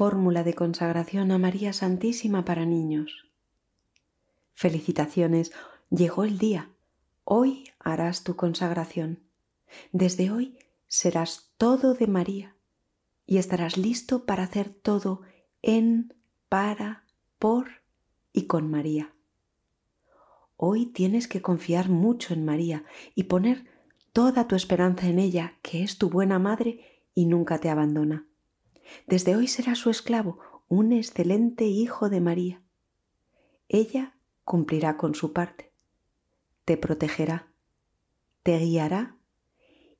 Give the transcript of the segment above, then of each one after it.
Fórmula de consagración a María Santísima para niños. Felicitaciones, llegó el día. Hoy harás tu consagración. Desde hoy serás todo de María y estarás listo para hacer todo en, para, por y con María. Hoy tienes que confiar mucho en María y poner toda tu esperanza en ella, que es tu buena madre y nunca te abandona. Desde hoy serás su esclavo, un excelente hijo de María. Ella cumplirá con su parte, te protegerá, te guiará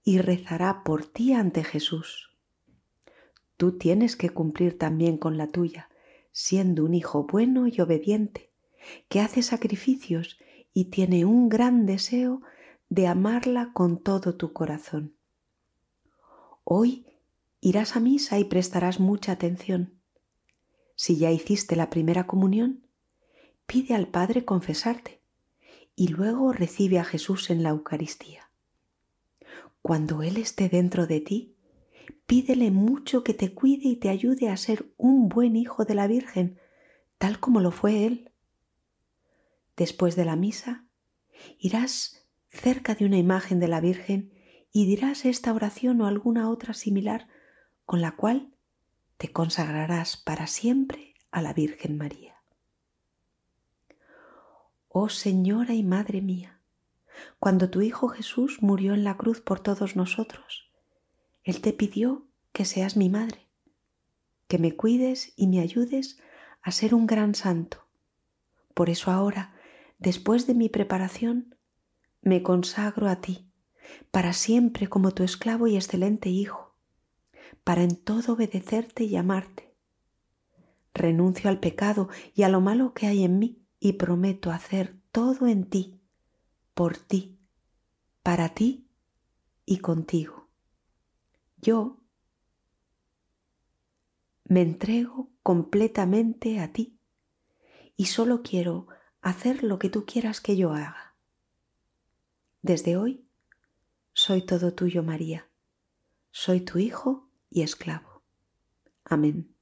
y rezará por ti ante Jesús. Tú tienes que cumplir también con la tuya, siendo un hijo bueno y obediente, que hace sacrificios y tiene un gran deseo de amarla con todo tu corazón. Hoy irás a misa y prestarás mucha atención. Si ya hiciste la primera comunión, pide al Padre confesarte y luego recibe a Jesús en la Eucaristía. Cuando Él esté dentro de ti, pídele mucho que te cuide y te ayude a ser un buen hijo de la Virgen, tal como lo fue Él. Después de la misa, irás cerca de una imagen de la Virgen y dirás esta oración o alguna otra similar con la cual te consagrarás para siempre a la Virgen María. Oh Señora y Madre mía, cuando tu Hijo Jesús murió en la cruz por todos nosotros, Él te pidió que seas mi madre, que me cuides y me ayudes a ser un gran santo. Por eso ahora, después de mi preparación, me consagro a ti, para siempre como tu esclavo y excelente Hijo para en todo obedecerte y amarte. Renuncio al pecado y a lo malo que hay en mí y prometo hacer todo en ti, por ti, para ti y contigo. Yo me entrego completamente a ti y solo quiero hacer lo que tú quieras que yo haga. Desde hoy soy todo tuyo, María. Soy tu hijo y esclavo. Amén.